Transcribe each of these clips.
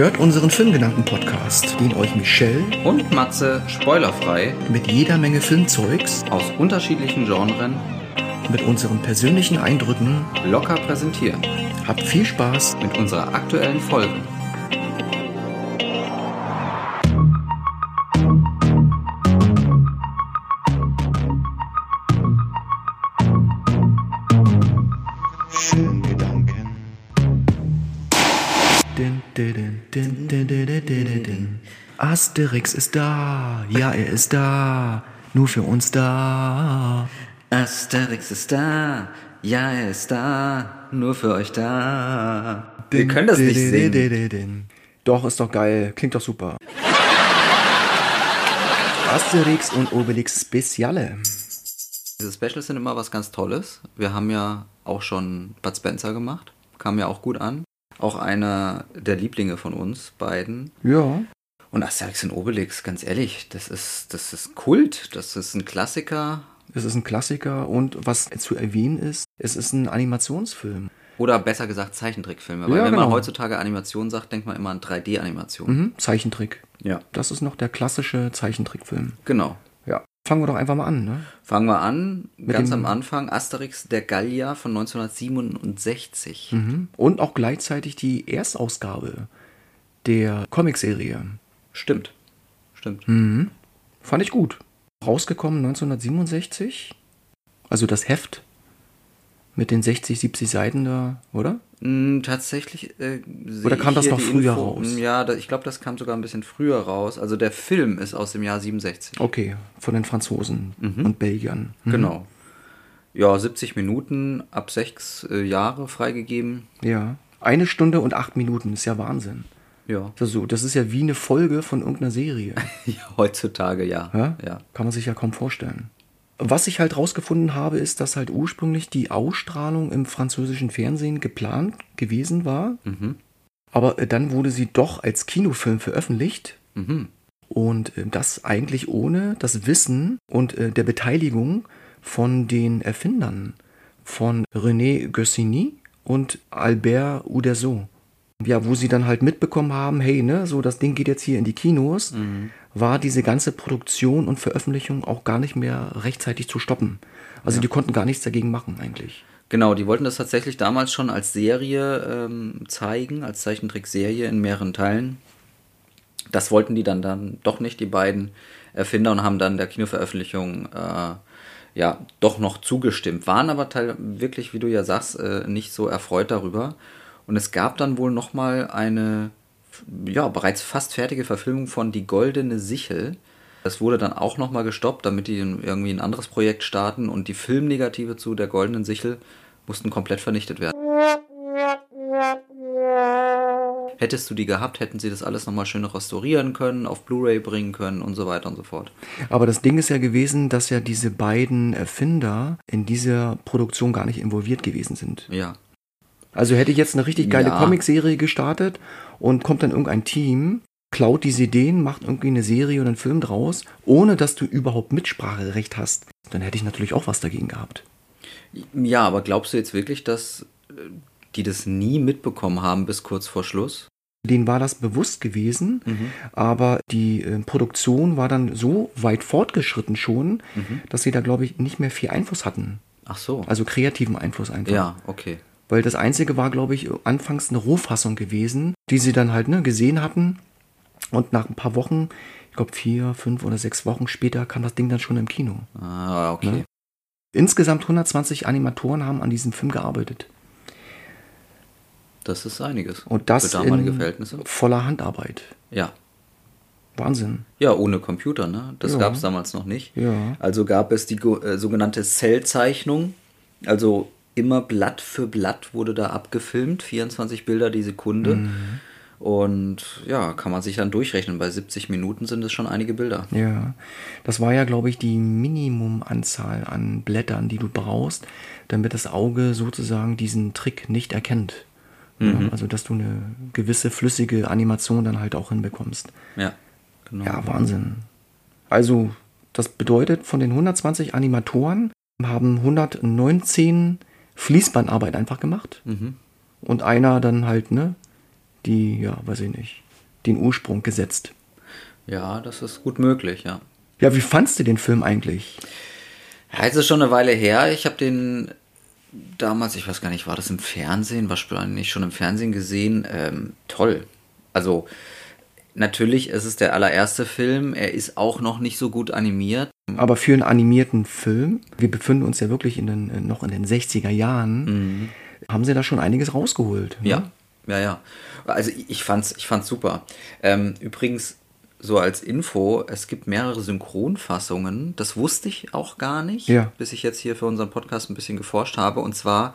Hört unseren Filmgedanken-Podcast, den euch Michelle und Matze spoilerfrei mit jeder Menge Filmzeugs aus unterschiedlichen Genren mit unseren persönlichen Eindrücken locker präsentieren. Habt viel Spaß mit unserer aktuellen Folge. Asterix ist da, ja, er ist da, nur für uns da. Asterix ist da, ja, er ist da, nur für euch da. Wir können das nicht din. Doch, ist doch geil, klingt doch super. Asterix und Obelix Speziale. Diese Specials sind immer was ganz Tolles. Wir haben ja auch schon Bud Spencer gemacht. Kam ja auch gut an. Auch einer der Lieblinge von uns beiden. Ja, Und Asterix und Obelix, ganz ehrlich, das ist, das ist Kult. Das ist ein Klassiker. es ist ein Klassiker und was zu erwähnen ist, es ist ein Animationsfilm. Oder besser gesagt Zeichentrickfilme. Weil Ja, wenn genau. man heutzutage Animation sagt, denkt man immer an 3D-Animation. Mhm, Zeichentrick. Ja. Das ist noch der klassische Zeichentrickfilm. Genau. Ja. Fangen wir doch einfach mal an, ne? Fangen wir an, ganz dem- am Anfang, Asterix der Gallier von 1967. Mhm. Und auch gleichzeitig die Erstausgabe der Comicserie. Stimmt. Stimmt. Mhm. Fand ich gut. Rausgekommen 1967. Also das Heft mit den 60, 70 Seiten da, oder? Mm, Tatsächlich. Äh, Oder kam das noch früher Info- raus? Ja, da, ich glaube, das kam sogar ein bisschen früher raus. Also der Film ist aus dem Jahr 67. Okay, von den Franzosen und Belgiern. Mhm. Genau. Ja, 70 Minuten, ab sechs äh, Jahre freigegeben. Ja. Eine Stunde und acht Minuten, ist ja Wahnsinn. Ja. Also, das ist ja wie eine Folge von irgendeiner Serie. heutzutage ja. Ja? ja. Kann man sich ja kaum vorstellen. Was ich halt rausgefunden habe, ist, dass halt ursprünglich die Ausstrahlung im französischen Fernsehen geplant gewesen war. Aber äh, dann wurde sie doch als Kinofilm veröffentlicht. Mhm. Und äh, das eigentlich ohne das Wissen und äh, der Beteiligung von den Erfindern von René Goscinny und Albert Uderzo. Ja, wo sie dann halt mitbekommen haben, hey, ne, so das Ding geht jetzt hier in die Kinos, war diese ganze Produktion und Veröffentlichung auch gar nicht mehr rechtzeitig zu stoppen. Also die konnten gar nichts dagegen machen eigentlich. Genau, die wollten das tatsächlich damals schon als Serie ähm, zeigen, als Zeichentrickserie in mehreren Teilen. Das wollten die dann, dann doch nicht, die beiden Erfinder, und haben dann der Kinoveröffentlichung äh, ja doch noch zugestimmt. Waren aber teil wirklich, wie du ja sagst, äh, nicht so erfreut darüber. Und es gab dann wohl nochmal eine ja, bereits fast fertige Verfilmung von Die Goldene Sichel. Das wurde dann auch nochmal gestoppt, damit die irgendwie ein anderes Projekt starten und die Filmnegative zu Der Goldenen Sichel mussten komplett vernichtet werden. Hättest du die gehabt, hätten sie das alles nochmal schön restaurieren können, auf Blu-ray bringen können und so weiter und so fort. Aber das Ding ist ja gewesen, dass ja diese beiden Erfinder in dieser Produktion gar nicht involviert gewesen sind. Ja. Also hätte ich jetzt eine richtig geile Ja. Comicserie gestartet und kommt dann irgendein Team, klaut diese Ideen, macht irgendwie eine Serie oder einen Film draus, ohne dass du überhaupt Mitspracherecht hast, dann hätte ich natürlich auch was dagegen gehabt. Ja, aber glaubst du jetzt wirklich, dass äh, die das nie mitbekommen haben bis kurz vor Schluss? Denen war das bewusst gewesen, aber die äh, Produktion war dann so weit fortgeschritten schon, dass sie da, glaube ich, nicht mehr viel Einfluss hatten. Ach so. Also kreativen Einfluss einfach. ja, okay. Weil das Einzige war, glaube ich, anfangs eine Rohfassung gewesen, die sie dann halt ne, gesehen hatten. Und nach ein paar Wochen, ich glaube vier, fünf oder sechs Wochen später, kam das Ding dann schon im Kino. Ah, okay. Ne? Insgesamt 120 Animatoren haben an diesem Film gearbeitet. Das ist einiges. Und das Für damalige in Verhältnisse. voller Handarbeit. Ja. Wahnsinn. Ja, ohne Computer, ne? Das Ja. gab es damals noch nicht. Ja. Also gab es die äh, sogenannte Cellzeichnung. Also immer Blatt für Blatt wurde da abgefilmt, 24 Bilder die Sekunde. Mhm. Und ja, kann man sich dann durchrechnen. Bei 70 Minuten sind es schon einige Bilder. Ja, das war ja, glaube ich, die Minimumanzahl an Blättern, die du brauchst, damit das Auge sozusagen diesen Trick nicht erkennt. Ja, also, dass du eine gewisse flüssige Animation dann halt auch hinbekommst. Ja, genau. Ja, Wahnsinn. Also, das bedeutet, von den 120 Animatoren haben 119 Fließbandarbeit einfach gemacht. Mhm. Und einer dann halt, ne, die, ja, weiß ich nicht, den Ursprung gesetzt. Ja, das ist gut möglich, ja. Ja, wie fandst du den Film eigentlich? Ja, jetzt ist schon eine Weile her. Ich habe den damals, ich weiß gar nicht, war das im Fernsehen, wahrscheinlich schon im Fernsehen gesehen. Ähm, toll. Also natürlich ist es der allererste Film. Er ist auch noch nicht so gut animiert. Aber für einen animierten Film, wir befinden uns ja wirklich in den, äh, noch in den 60er Jahren, mhm. haben sie da schon einiges rausgeholt. Ne? Ja, ja, ja. Also ich fand's, ich fand's super. Ähm, übrigens, so als Info, es gibt mehrere Synchronfassungen. Das wusste ich auch gar nicht, ja. bis ich jetzt hier für unseren Podcast ein bisschen geforscht habe. Und zwar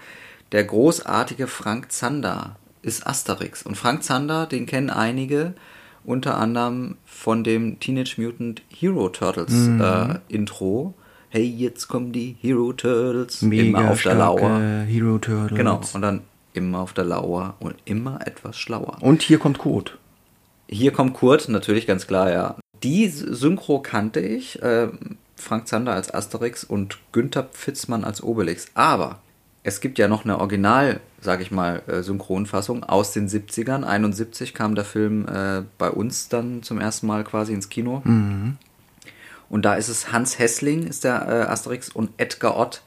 der großartige Frank Zander ist Asterix. Und Frank Zander, den kennen einige, unter anderem von dem Teenage Mutant Hero Turtles mhm. äh, Intro. Hey, jetzt kommen die Hero Turtles. Mega immer auf der Lauer. Hero Turtles. Genau. Und dann immer auf der Lauer und immer etwas schlauer. Und hier kommt Kurt. Hier kommt Kurt, natürlich ganz klar, ja. Die Synchro kannte ich. Äh, Frank Zander als Asterix und Günther Pfitzmann als Obelix. Aber es gibt ja noch eine Original, sage ich mal, äh, Synchronfassung aus den 70ern. 71 kam der Film äh, bei uns dann zum ersten Mal quasi ins Kino. Mhm. Und da ist es Hans Hessling, ist der äh, Asterix, und Edgar Ott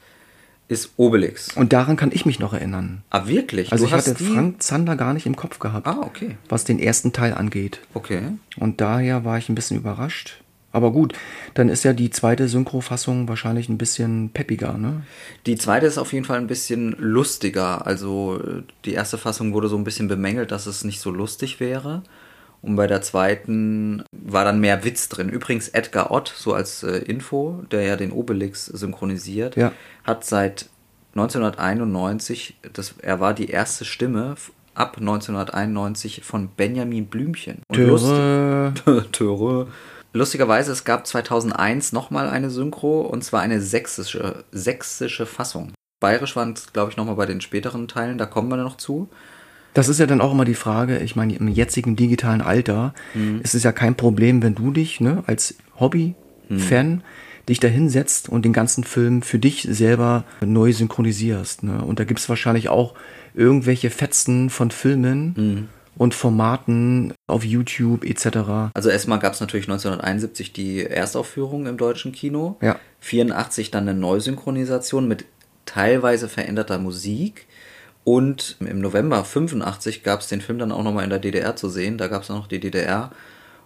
ist Obelix. Und daran kann ich mich noch erinnern. Ah, wirklich? Also du ich hatte die... Frank Zander gar nicht im Kopf gehabt. Ah, okay. Was den ersten Teil angeht. Okay. Und daher war ich ein bisschen überrascht. Aber gut, dann ist ja die zweite Synchrofassung wahrscheinlich ein bisschen peppiger, ne? Die zweite ist auf jeden Fall ein bisschen lustiger. Also die erste Fassung wurde so ein bisschen bemängelt, dass es nicht so lustig wäre. Und bei der zweiten war dann mehr Witz drin. Übrigens Edgar Ott, so als äh, Info, der ja den Obelix synchronisiert, ja. hat seit 1991, das, er war die erste Stimme ab 1991 von Benjamin Blümchen. Und lustig, Töre. Lustigerweise, es gab 2001 nochmal eine Synchro, und zwar eine sächsische, sächsische Fassung. Bayerisch waren es, glaube ich, nochmal bei den späteren Teilen, da kommen wir noch zu. Das ist ja dann auch immer die Frage, ich meine, im jetzigen digitalen Alter mhm. ist es ja kein Problem, wenn du dich ne, als Hobby-Fan mhm. dich da hinsetzt und den ganzen Film für dich selber neu synchronisierst. Ne? Und da gibt es wahrscheinlich auch irgendwelche Fetzen von Filmen mhm. Und Formaten auf YouTube etc. Also erstmal gab es natürlich 1971 die Erstaufführung im deutschen Kino. Ja. 84 dann eine Neusynchronisation mit teilweise veränderter Musik. Und im November 85 gab es den Film dann auch nochmal in der DDR zu sehen. Da gab es noch die DDR.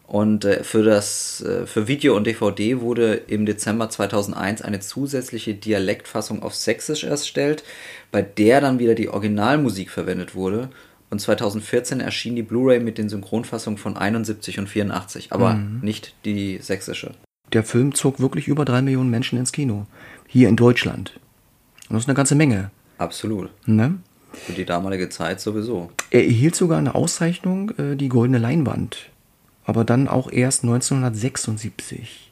Und äh, für das äh, für Video und DVD wurde im Dezember 2001 eine zusätzliche Dialektfassung auf Sächsisch erstellt, bei der dann wieder die Originalmusik verwendet wurde. Und 2014 erschien die Blu-ray mit den Synchronfassungen von 71 und 84, aber mhm. nicht die sächsische. Der Film zog wirklich über drei Millionen Menschen ins Kino. Hier in Deutschland. Und das ist eine ganze Menge. Absolut. Ne? Für die damalige Zeit sowieso. Er erhielt sogar eine Auszeichnung, äh, die Goldene Leinwand. Aber dann auch erst 1976.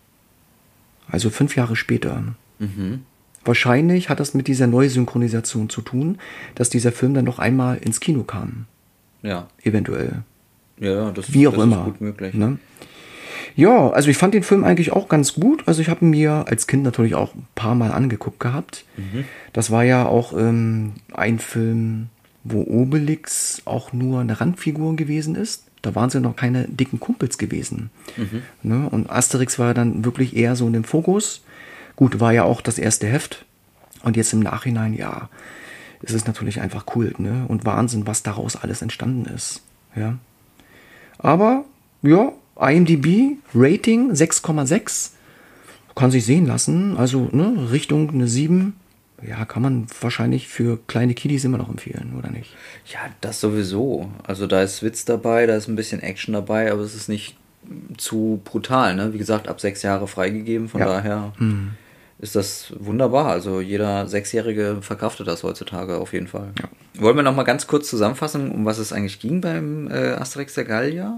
Also fünf Jahre später. Mhm. Wahrscheinlich hat das mit dieser Neusynchronisation zu tun, dass dieser Film dann noch einmal ins Kino kam. Ja. Eventuell. Ja, das, Wie auch das immer. ist gut möglich. Ne? Ja, also ich fand den Film eigentlich auch ganz gut. Also ich habe mir als Kind natürlich auch ein paar Mal angeguckt gehabt. Mhm. Das war ja auch ähm, ein Film, wo Obelix auch nur eine Randfigur gewesen ist. Da waren sie noch keine dicken Kumpels gewesen. Mhm. Ne? Und Asterix war dann wirklich eher so in dem Fokus. Gut, war ja auch das erste Heft. Und jetzt im Nachhinein, ja, ist es natürlich einfach Kult, ne? Und Wahnsinn, was daraus alles entstanden ist. Ja. Aber, ja, IMDb Rating 6,6. Kann sich sehen lassen. Also ne, Richtung eine 7. Ja, kann man wahrscheinlich für kleine Kiddies immer noch empfehlen, oder nicht? Ja, das sowieso. Also da ist Witz dabei, da ist ein bisschen Action dabei, aber es ist nicht zu brutal. Ne? Wie gesagt, ab sechs Jahre freigegeben, von Ja. daher Hm. Ist das wunderbar. Also jeder Sechsjährige verkraftet das heutzutage auf jeden Fall. Ja. Wollen wir noch mal ganz kurz zusammenfassen, um was es eigentlich ging beim äh, Asterix der Gallier?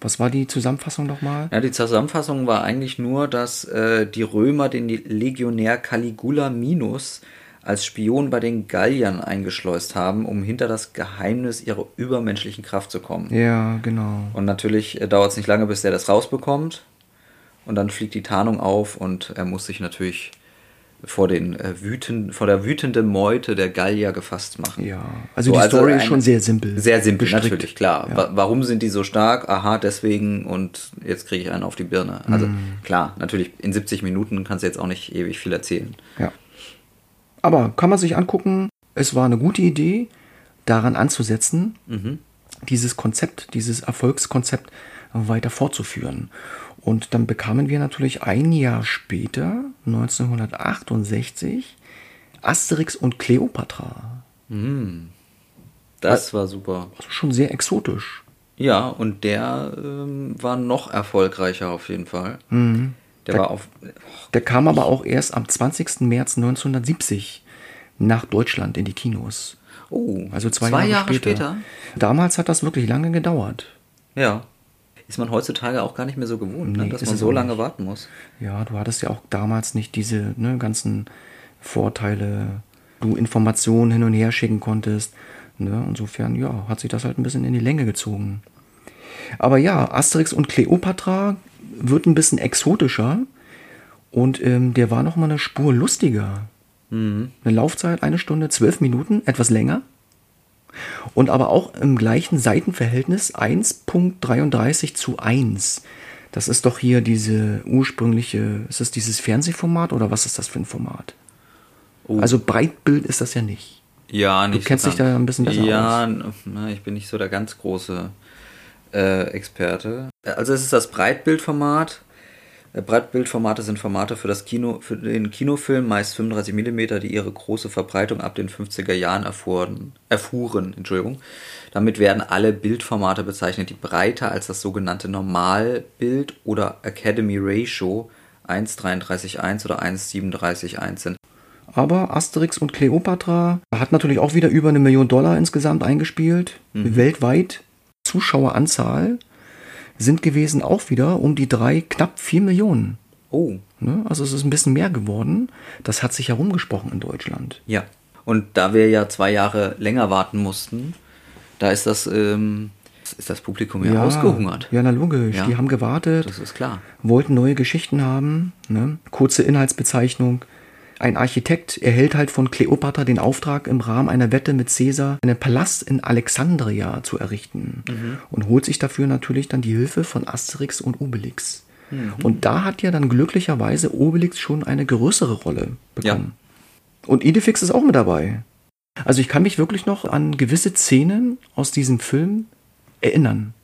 Was war die Zusammenfassung nochmal? Ja, die Zusammenfassung war eigentlich nur, dass äh, die Römer den Legionär Caligula Minus als Spion bei den Galliern eingeschleust haben, um hinter das Geheimnis ihrer übermenschlichen Kraft zu kommen. Ja, genau. Und natürlich äh, dauert es nicht lange, bis der das rausbekommt. Und dann fliegt die Tarnung auf und er muss sich natürlich vor den äh, wütend, vor der wütenden Meute der Gallier gefasst machen. Ja, also so, die also Story ist schon sehr simpel. Sehr simpel, gestrickt. natürlich, klar. Ja. Warum sind die so stark? Aha, deswegen und jetzt kriege ich einen auf die Birne. Also mm. klar, natürlich, in 70 Minuten kannst du jetzt auch nicht ewig viel erzählen. Ja. Aber kann man sich angucken, es war eine gute Idee, daran anzusetzen, mhm. dieses Konzept, dieses Erfolgskonzept weiter fortzuführen. Und dann bekamen wir natürlich ein Jahr später, 1968, Asterix und Cleopatra. Mm, das war super. Also schon sehr exotisch. Ja, und der ähm, war noch erfolgreicher auf jeden Fall. Mhm. Der, der, war auf. Oh, der kam aber auch erst am 20. März 1970 nach Deutschland in die Kinos. Oh, also zwei, zwei Jahre, Jahre später. später. Damals hat das wirklich lange gedauert. Ja ist man heutzutage auch gar nicht mehr so gewohnt, ne, nee, ne? dass man so lange warten muss. Ja, du hattest ja auch damals nicht diese ne, ganzen Vorteile, du Informationen hin und her schicken konntest. Ne? Insofern, ja, hat sich das halt ein bisschen in die Länge gezogen. Aber ja, Asterix und Cleopatra wird ein bisschen exotischer und ähm, der war noch mal eine Spur lustiger. Mhm. Eine Laufzeit eine Stunde, zwölf Minuten, etwas länger. Und aber auch im gleichen Seitenverhältnis 1.33 zu 1. Das ist doch hier diese ursprüngliche, ist das dieses Fernsehformat oder was ist das für ein Format? Oh. Also Breitbild ist das ja nicht. Ja, nicht. Du kennst so dich da ein bisschen besser ja, aus. Ja, ich bin nicht so der ganz große äh, Experte. Also es ist das Breitbildformat äh, Breitbildformate sind Formate für das Kino, für den Kinofilm, meist 35 mm, die ihre große Verbreitung ab den 50er Jahren erfuhren, erfuhren. Entschuldigung. Damit werden alle Bildformate bezeichnet, die breiter als das sogenannte Normalbild oder Academy Ratio 1,33,1 oder 1,37,1 sind. Aber Asterix und Cleopatra hat natürlich auch wieder über eine Million Dollar insgesamt eingespielt. Mhm. Weltweit Zuschaueranzahl sind gewesen auch wieder um die drei, knapp vier Millionen. Oh. Ne? Also es ist ein bisschen mehr geworden. Das hat sich herumgesprochen in Deutschland. Ja. Und da wir ja zwei Jahre länger warten mussten, da ist das, ähm, ist das Publikum ja, ja ausgehungert. Ja, na logisch. Ja. Die haben gewartet. Das ist klar. Wollten neue Geschichten haben. Ne? Kurze Inhaltsbezeichnung. Ein Architekt erhält halt von Kleopatra den Auftrag, im Rahmen einer Wette mit Caesar einen Palast in Alexandria zu errichten mhm. und holt sich dafür natürlich dann die Hilfe von Asterix und Obelix. Mhm. Und da hat ja dann glücklicherweise Obelix schon eine größere Rolle bekommen. Ja. Und Idefix ist auch mit dabei. Also ich kann mich wirklich noch an gewisse Szenen aus diesem Film erinnern,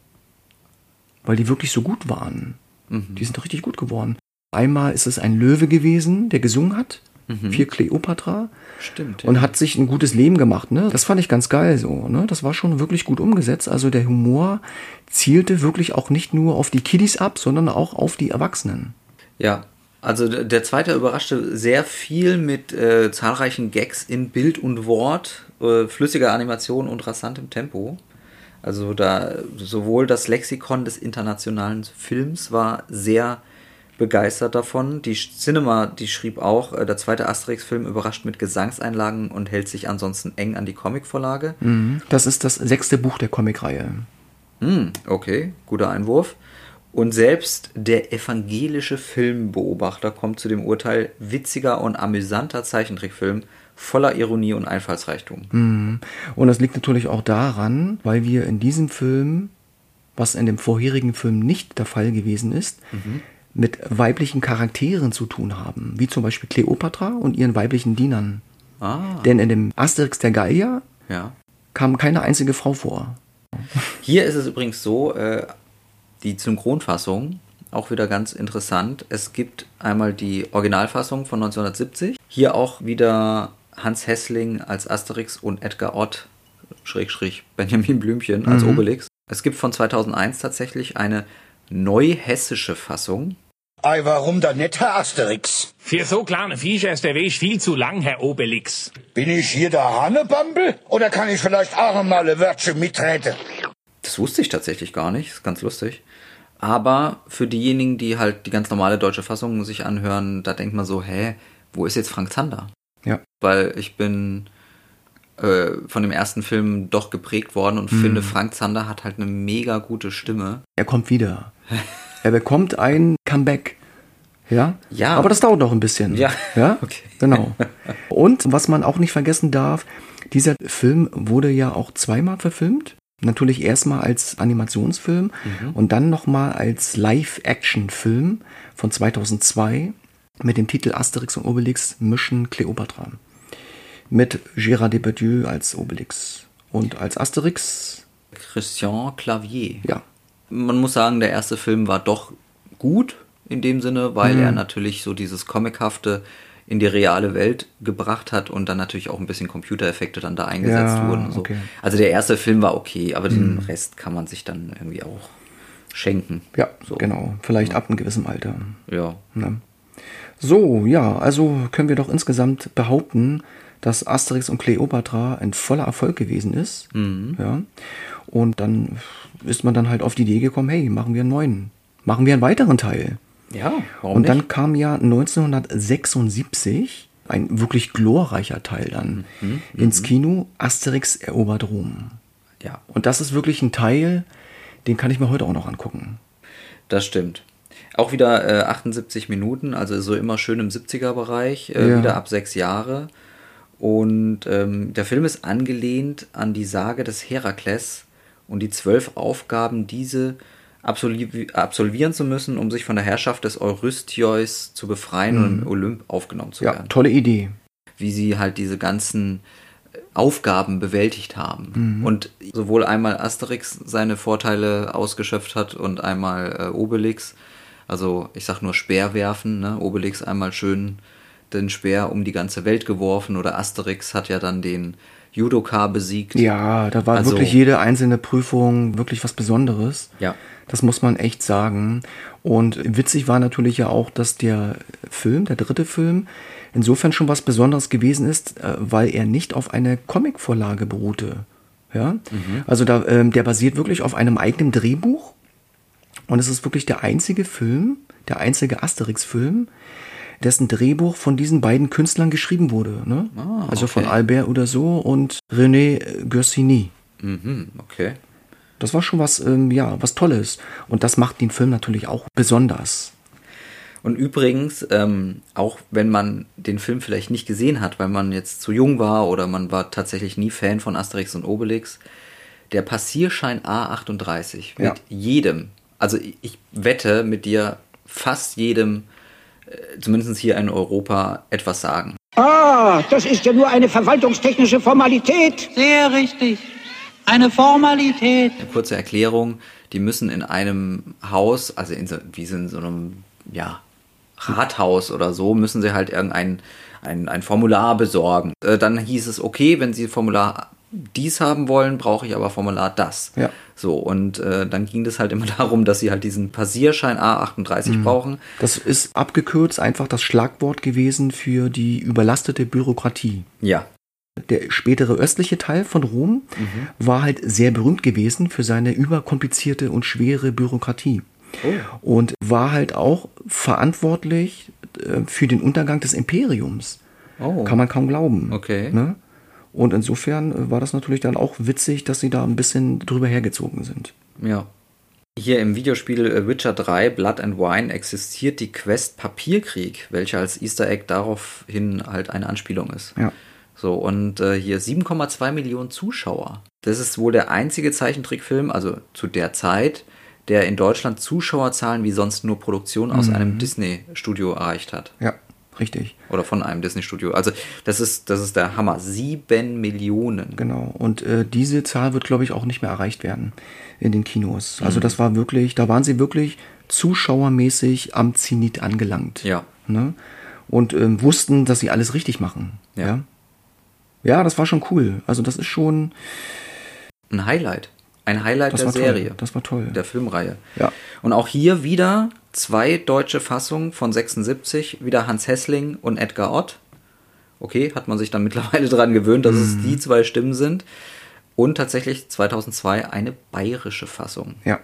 weil die wirklich so gut waren. Mhm. Die sind richtig gut geworden. Einmal ist es ein Löwe gewesen, der gesungen hat mhm. für Cleopatra. Stimmt. Und hat sich ein gutes Leben gemacht. Ne? Das fand ich ganz geil so. Ne? Das war schon wirklich gut umgesetzt. Also der Humor zielte wirklich auch nicht nur auf die Kiddies ab, sondern auch auf die Erwachsenen. Ja, also der zweite überraschte sehr viel mit äh, zahlreichen Gags in Bild und Wort, äh, flüssiger Animation und rasantem Tempo. Also da sowohl das Lexikon des internationalen Films war sehr begeistert davon. Die Cinema, die schrieb auch, äh, der zweite Asterix-Film überrascht mit Gesangseinlagen und hält sich ansonsten eng an die Comicvorlage. Mhm. Das ist das sechste Buch der Comicreihe. Mhm, okay, guter Einwurf. Und selbst der evangelische Filmbeobachter kommt zu dem Urteil, witziger und amüsanter Zeichentrickfilm voller Ironie und Einfallsreichtum. Mhm. Und das liegt natürlich auch daran, weil wir in diesem Film, was in dem vorherigen Film nicht der Fall gewesen ist, mhm mit weiblichen Charakteren zu tun haben, wie zum Beispiel Kleopatra und ihren weiblichen Dienern. Ah. Denn in dem Asterix der Gallier ja. kam keine einzige Frau vor. Hier ist es übrigens so, äh, die Synchronfassung, auch wieder ganz interessant. Es gibt einmal die Originalfassung von 1970. Hier auch wieder Hans Hessling als Asterix und Edgar Ott, Schrägstrich Benjamin Blümchen als mhm. Obelix. Es gibt von 2001 tatsächlich eine neuhessische Fassung. Ei, warum da nicht, Herr Asterix? Für so kleine Viecher ist der Weg viel zu lang, Herr Obelix. Bin ich hier der Hanebambel? Oder kann ich vielleicht auch mal ein Wörtchen mitreden? Das wusste ich tatsächlich gar nicht. Ist ganz lustig. Aber für diejenigen, die halt die ganz normale deutsche Fassung sich anhören, da denkt man so, hä, wo ist jetzt Frank Zander? Ja. Weil ich bin äh, von dem ersten Film doch geprägt worden und mhm. finde, Frank Zander hat halt eine mega gute Stimme. Er kommt wieder. er bekommt ein Comeback. Ja? Ja. Aber das dauert noch ein bisschen. Ja. Ja? Okay. Genau. Und was man auch nicht vergessen darf, dieser Film wurde ja auch zweimal verfilmt. Natürlich erstmal als Animationsfilm und dann nochmal als Live-Action-Film von 2002 mit dem Titel Asterix und Obelix mischen Cleopatra. Mit Gérard Depardieu als Obelix. Und als Asterix, Christian Clavier. ja, Man muss sagen, der erste Film war doch gut in dem Sinne, weil Mhm. er natürlich so dieses Comichafte in die reale Welt gebracht hat und dann natürlich auch ein bisschen Computereffekte dann da eingesetzt Ja, wurden. So. okay. Also der erste Film war okay, aber den Rest kann man sich dann irgendwie auch schenken. ja, So. genau. Vielleicht ab einem gewissen Alter. Ja. Ne? So, ja, also können wir doch insgesamt behaupten, dass Asterix und Cleopatra ein voller Erfolg gewesen ist. Ja. Und dann ist man dann halt auf die Idee gekommen, hey, machen wir einen neuen, machen wir einen weiteren Teil. Ja, warum Und nicht? dann kam ja 1976 ein wirklich glorreicher Teil dann ins Kino, Asterix erobert Rom. ja, Und das ist wirklich ein Teil, den kann ich mir heute auch noch angucken. das stimmt. Auch wieder äh, 78 Minuten, also so immer schön im 70er-Bereich, äh, Ja. wieder ab sechs Jahre. Und ähm, der Film ist angelehnt an die Sage des Herakles und die zwölf Aufgaben, diese absolvi absolvieren zu müssen, um sich von der Herrschaft des Eurystheus zu befreien und im Olymp aufgenommen zu Ja, werden. tolle Idee. Wie sie halt diese ganzen äh, Aufgaben bewältigt haben. Und sowohl einmal Asterix seine Vorteile ausgeschöpft hat und einmal äh, Obelix. Also ich sag nur Speer werfen, ne? Obelix einmal schön den Speer um die ganze Welt geworfen oder Asterix hat ja dann den Judoka besiegt. Ja, da war Also- wirklich jede einzelne Prüfung wirklich was Besonderes. Ja. Das muss man echt sagen. Und witzig war natürlich ja auch, dass der Film, der dritte Film, insofern schon was Besonderes gewesen ist, äh, weil er nicht auf eine Comicvorlage beruhte. Ja, also da, ähm, der basiert wirklich auf einem eigenen Drehbuch. Und es ist wirklich der einzige Film, der einzige Asterix-Film, dessen Drehbuch von diesen beiden Künstlern geschrieben wurde. Ne? Also von. Albert Uderzo und René Goscinny. Mhm, okay. Das war schon was, ähm, ja, was Tolles. Und das macht den Film natürlich auch besonders. Und übrigens, ähm, auch wenn man den Film vielleicht nicht gesehen hat, weil man jetzt zu jung war oder man war tatsächlich nie Fan von Asterix und Obelix, der Passierschein A38 wird Ja. jedem, also ich- wette mit dir, fast jedem, zumindest hier in Europa, etwas sagen. Ah, das ist ja nur eine verwaltungstechnische Formalität. Sehr richtig. Eine Formalität. Eine kurze Erklärung, die müssen in einem Haus, also in so, wie in so einem, ja, Rathaus oder so, müssen sie halt irgendein ein, ein Formular besorgen. Äh, dann hieß es, okay, wenn sie Formular dies haben wollen, brauche ich aber Formular das. Ja. So, und äh, dann ging das halt immer darum, dass sie halt diesen Passierschein A38 brauchen. Das ist abgekürzt einfach das Schlagwort gewesen für die überlastete Bürokratie. Ja. Der spätere östliche Teil von Rom war halt sehr berühmt gewesen für seine überkomplizierte und schwere Bürokratie. Und war halt auch verantwortlich äh, für den Untergang des Imperiums. Oh. Kann man kaum glauben. Okay. Ne? Und insofern war das natürlich dann auch witzig, dass sie da ein bisschen drüber hergezogen sind. Ja. Hier im Videospiel äh, Witcher 3 Blood and Wine existiert die Quest Papierkrieg, welche als Easter Egg daraufhin halt eine Anspielung ist. Ja. So, und äh, hier 7,2 Millionen Zuschauer. Das ist wohl der einzige Zeichentrickfilm, also zu der Zeit, der in Deutschland Zuschauerzahlen wie sonst nur Produktion aus einem Disney-Studio erreicht hat. Ja, richtig. Oder von einem Disney-Studio. Also, das ist, das ist der Hammer. Sieben Millionen. Genau. Und äh, diese Zahl wird, glaube ich, auch nicht mehr erreicht werden in den Kinos. Mhm. Also das war wirklich, da waren sie wirklich zuschauermäßig am Zenit angelangt. Ja. Ne? Und ähm, wussten, dass sie alles richtig machen. Ja. ja. Ja, das war schon cool. Also das ist schon, Ein Highlight. Ein Highlight das der Serie. toll. Das war toll. der Filmreihe. Ja. Und auch hier wieder zwei deutsche Fassungen von 76, wieder Hans Hessling und Edgar Ott. Okay, hat man sich dann mittlerweile dran gewöhnt, dass es die zwei Stimmen sind. Und tatsächlich 2002 eine bayerische Fassung. ja.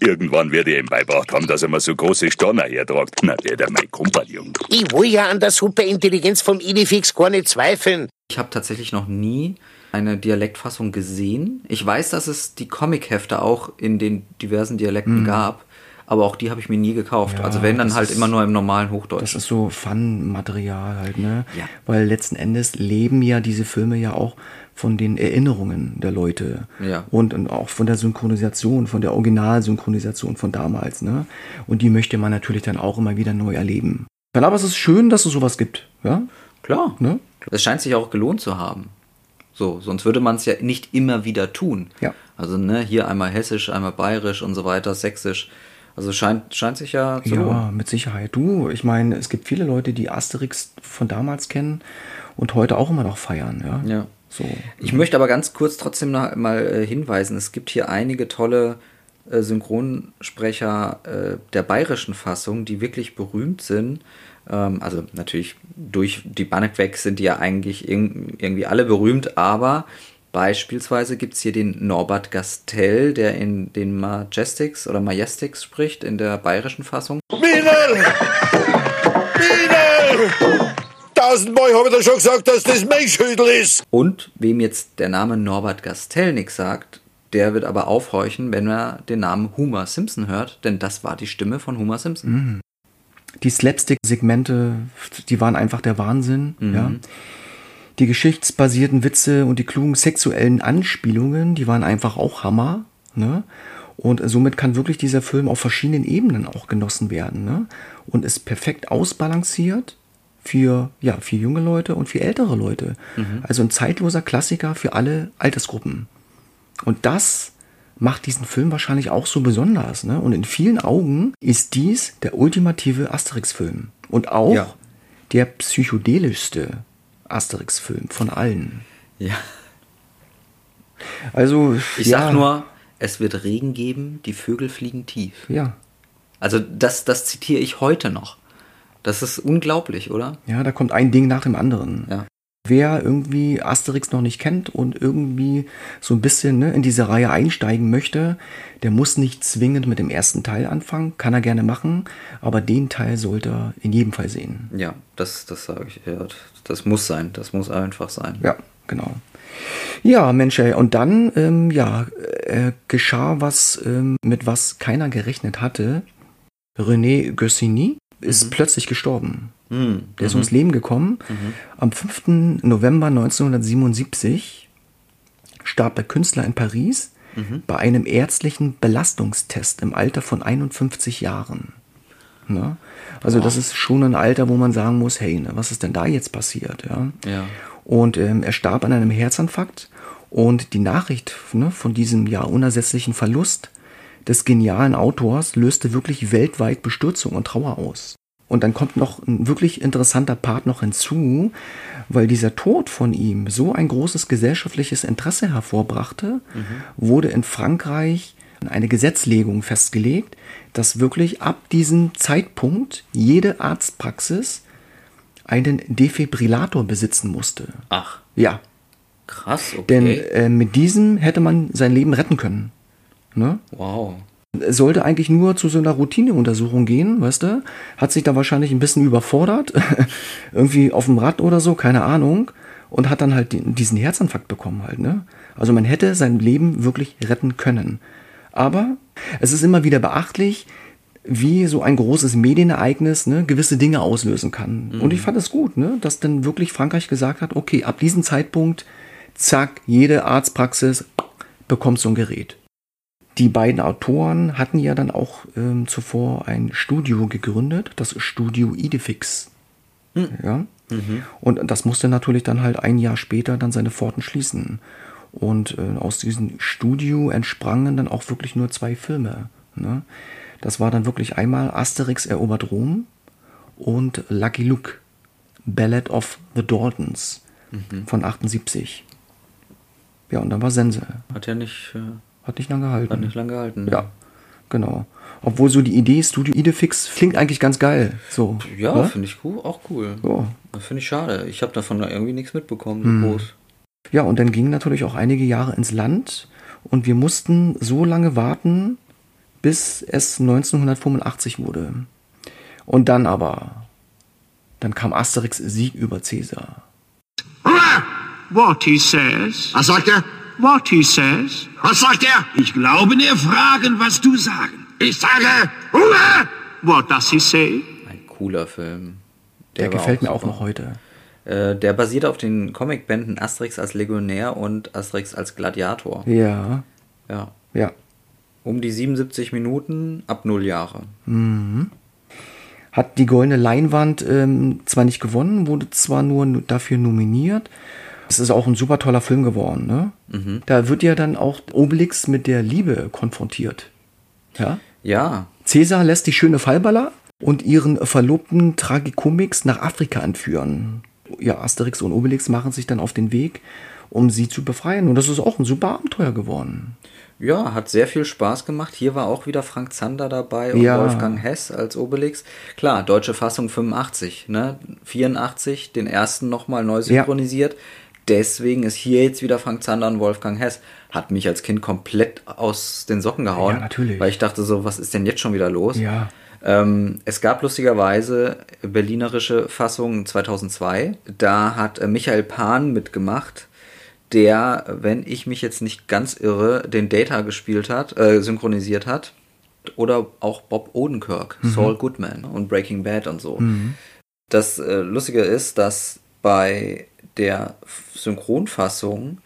Irgendwann werde ich ihm beibracht haben, dass er mal so große Storner hertragt. Na, der der mein Kompagnon. Ich will ja an der Superintelligenz vom Idifix gar nicht zweifeln. Ich habe tatsächlich noch nie eine Dialektfassung gesehen. Ich weiß, dass es die Comichefte auch in den diversen Dialekten gab, aber auch die habe ich mir nie gekauft. Ja, also wenn dann das halt ist- immer nur im normalen Das Hochdeutsch. ist so Fun-Material halt, ne? Ja. Weil letzten Endes leben ja diese Filme ja auch von den Erinnerungen der Leute. Ja. Und, und auch von der Synchronisation, von der Originalsynchronisation von damals, ne? Und die möchte man natürlich dann auch immer wieder neu erleben. Aber es ist schön, dass es sowas gibt, ja? Klar. Ne? Es scheint sich auch gelohnt zu haben. So, sonst würde man es ja nicht immer wieder tun. Ja. Also, ne, hier einmal hessisch, einmal bayerisch und so weiter, sächsisch. Also scheint, scheint sich ja zu Ja, lohnen. mit Sicherheit. Du, ich meine, es gibt viele Leute, die Asterix von damals kennen und heute auch immer noch feiern, ja? Ja. So. Ich möchte aber ganz kurz trotzdem noch mal äh, hinweisen, es gibt hier einige tolle äh, Synchronsprecher äh, der bayerischen Fassung, die wirklich berühmt sind. Ähm, also natürlich durch die Bank weg sind die ja eigentlich irg irgendwie alle berühmt, aber beispielsweise gibt es hier den Norbert Gastel, der in den Majestics oder Majestics spricht, in der bayerischen Fassung. Bienel! Bienel! Tausendmal habe ich dir schon gesagt, dass das Milchhüdel ist. Und wem jetzt der Name Norbert Gastel nichts sagt, der wird aber aufhorchen, wenn er den Namen Homer Simpson hört, denn das war die Stimme von Homer Simpson. Die Slapstick-Segmente, die waren einfach der Wahnsinn, ja. Die geschichtsbasierten Witze und die klugen sexuellen Anspielungen, die waren einfach auch Hammer, ne? Und somit kann wirklich dieser Film auf verschiedenen Ebenen auch genossen werden, ne? Und ist perfekt ausbalanciert für, ja, für junge Leute und für ältere Leute. Also ein zeitloser Klassiker für alle Altersgruppen. Und das macht diesen Film wahrscheinlich auch so besonders. Ne? Und in vielen Augen ist dies der ultimative Asterix-Film. Und auch Ja. der psychedelischste Asterix-Film von allen. Ja. Also, Ich ja, sag nur, es wird Regen geben, die Vögel fliegen tief. Ja, Also das, das zitiere ich heute noch. Das ist unglaublich, oder? ja, da kommt ein Ding nach dem anderen. Ja. Wer irgendwie Asterix noch nicht kennt und irgendwie so ein bisschen ne, in diese Reihe einsteigen möchte, der muss nicht zwingend mit dem ersten Teil anfangen, kann er gerne machen, aber den Teil sollte er in jedem Fall sehen. Ja, das, das sage ich. Ja, das muss sein. Das muss einfach sein. Ja, genau. Ja, Mensch, ey, und dann, ähm, ja, äh, geschah was, ähm, mit was keiner gerechnet hatte. René Goscinny ist plötzlich gestorben. Der ist ums Leben gekommen. Am 5. November 1977 starb der Künstler in Paris bei einem ärztlichen Belastungstest im Alter von 51 Jahren. Ne? Also das ist schon ein Alter, wo man sagen muss, hey, ne, was ist denn da jetzt passiert? Ja. Ja. Und ähm, er starb an einem Herzinfarkt. Und die Nachricht ne, von diesem ja unersetzlichen Verlust des genialen Autors löste wirklich weltweit Bestürzung und Trauer aus. Und dann kommt noch ein wirklich interessanter Part noch hinzu, weil dieser Tod von ihm so ein großes gesellschaftliches Interesse hervorbrachte, wurde in Frankreich eine Gesetzlegung festgelegt, dass wirklich ab diesem Zeitpunkt jede Arztpraxis einen Defibrillator besitzen musste. Ach, Ja, krass, okay. denn äh, mit diesem hätte man sein Leben retten können. Ne? wow. Es sollte eigentlich nur zu so einer Routineuntersuchung gehen, weißt du? Hat sich da wahrscheinlich ein bisschen überfordert, irgendwie auf dem Rad oder so, keine Ahnung, und hat dann halt diesen Herzinfarkt bekommen halt, ne? Also man hätte sein Leben wirklich retten können. Aber es ist immer wieder beachtlich, wie so ein großes Medienereignis ne, gewisse Dinge auslösen kann. Und ich fand es gut, ne, dass dann wirklich Frankreich gesagt hat, okay, ab diesem Zeitpunkt, zack, jede Arztpraxis bekommt so ein Gerät. Die beiden Autoren hatten ja dann auch ähm, zuvor ein Studio gegründet, das Studio Idefix. Ja. Und das musste natürlich dann halt ein Jahr später dann seine Pforten schließen. Und äh, aus diesem Studio entsprangen dann auch wirklich nur zwei Filme. Ne? Das war dann wirklich einmal Asterix erobert Rom und Lucky Luke, Ballad of the Daltons von 78. Ja, und dann war Sense. Hat ja nicht, äh, Hat nicht lange gehalten. hat nicht lange gehalten. Ja, genau. Obwohl so die Idee Studio Idefix klingt eigentlich ganz geil. So. Ja, ne? finde ich cool, auch cool. Ja. Das finde ich schade. Ich habe davon irgendwie nichts mitbekommen, Hm. so groß. Ja, und dann gingen natürlich auch einige Jahre ins Land und wir mussten so lange warten, bis es 1985 wurde. Und dann aber, dann kam Asterix Sieg über Caesar. What he says. Was sagt er? What he says. Was sagt er? Ich glaube dir fragen, was du sagen. Ich sage Ruhe! What does he say? Ein cooler Film. Der, war gefällt mir auch super. noch heute. Äh, der basiert auf den Comicbänden Asterix als Legionär und Asterix als Gladiator. Ja, Ja. ja. Um die 77 Minuten ab 0 Jahre. Hat die Goldene Leinwand ähm, zwar nicht gewonnen, wurde zwar nur nu- dafür nominiert. Es ist auch ein super toller Film geworden. Ne? Da wird ja dann auch Obelix mit der Liebe konfrontiert. Ja? Ja, Cäsar lässt die schöne Fallballer und ihren Verlobten Tragikomix nach Afrika entführen. Ja, Asterix und Obelix machen sich dann auf den Weg, um sie zu befreien. Und das ist auch ein super Abenteuer geworden. Ja, hat sehr viel Spaß gemacht. Hier war auch wieder Frank Zander dabei und Ja. Wolfgang Hess als Obelix. Klar, deutsche Fassung 85, ne? 84, den ersten nochmal neu synchronisiert. Deswegen ist hier jetzt wieder Frank Zander und Wolfgang Hess. Hat mich als Kind komplett aus den Socken gehauen. Ja, natürlich. Weil ich dachte so, was ist denn jetzt schon wieder los? Ja. Ähm, es gab lustigerweise berlinerische Fassung 2002. Da hat äh, Michael Pan mitgemacht, der, wenn ich mich jetzt nicht ganz irre, den Data gespielt hat, äh, synchronisiert hat. Oder auch Bob Odenkirk, Saul Goodman und Breaking Bad und so. Das äh, Lustige ist, dass bei der Synchronfassung,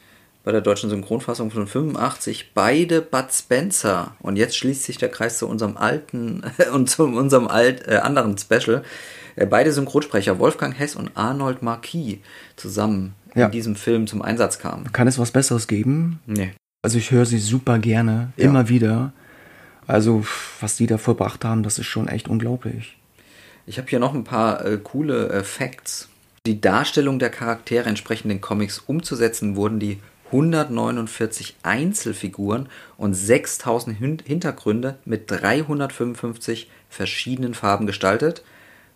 bei der deutschen Synchronfassung von 85, beide Bud Spencer, und jetzt schließt sich der Kreis zu unserem alten und zu unserem alt, äh, anderen Special, äh, beide Synchronsprecher, Wolfgang Hess und Arnold Marquis, zusammen Ja. in diesem Film zum Einsatz kamen. Kann es was Besseres geben? Nee. Also ich höre sie super gerne, Ja. immer wieder. Also was die da vollbracht haben, das ist schon echt unglaublich. Ich habe hier noch ein paar äh, coole äh, Facts. Die Darstellung der Charaktere entsprechend den Comics umzusetzen, wurden die 149 Einzelfiguren und 6000 Hin Hintergründe mit 355 verschiedenen Farben gestaltet,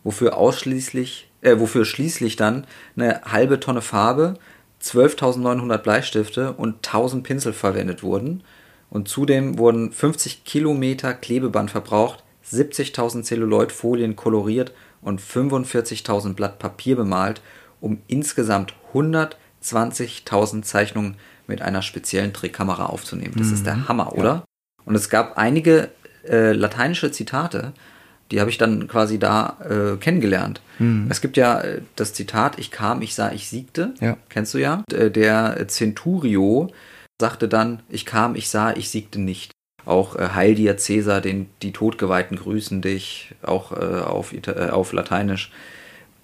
wofür ausschließlich, äh, wofür schließlich dann eine halbe Tonne Farbe, 12.900 Bleistifte und 1000 Pinsel verwendet wurden. Und zudem wurden 50 Kilometer Klebeband verbraucht, 70.000 Celluloidfolien koloriert und 45.000 Blatt Papier bemalt, um insgesamt 120.000 Zeichnungen mit einer speziellen Trickkamera aufzunehmen. Das ist der Hammer, oder? Und es gab einige äh, lateinische Zitate, die habe ich dann quasi da äh, kennengelernt. Es gibt ja äh, das Zitat, ich kam, ich sah, ich siegte. Ja. Kennst du ja? Äh, Der Centurio sagte dann, ich kam, ich sah, ich siegte nicht. Auch äh, Heil dir Cäsar, den, die Todgeweihten grüßen dich, auch äh, auf, Ita äh, auf Lateinisch.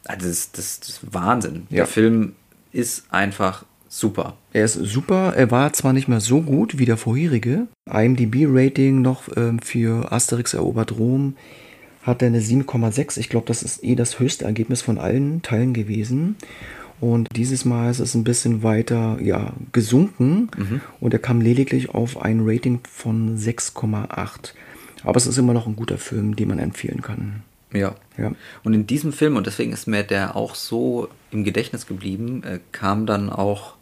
Also das, das, das ist Wahnsinn. Ja. Der Film ist einfach super. Er ist super, er war zwar nicht mehr so gut wie der vorherige. IMDb-Rating noch ähm, für Asterix erobert Rom hat er eine 7,6. Ich glaube, das ist eh das höchste Ergebnis von allen Teilen gewesen. Und dieses Mal ist es ein bisschen weiter ja, gesunken und er kam lediglich auf ein Rating von 6,8. Aber es ist immer noch ein guter Film, den man empfehlen kann. Ja. Ja. Und in diesem Film, und deswegen ist mir der auch so im Gedächtnis geblieben, äh, kam dann auch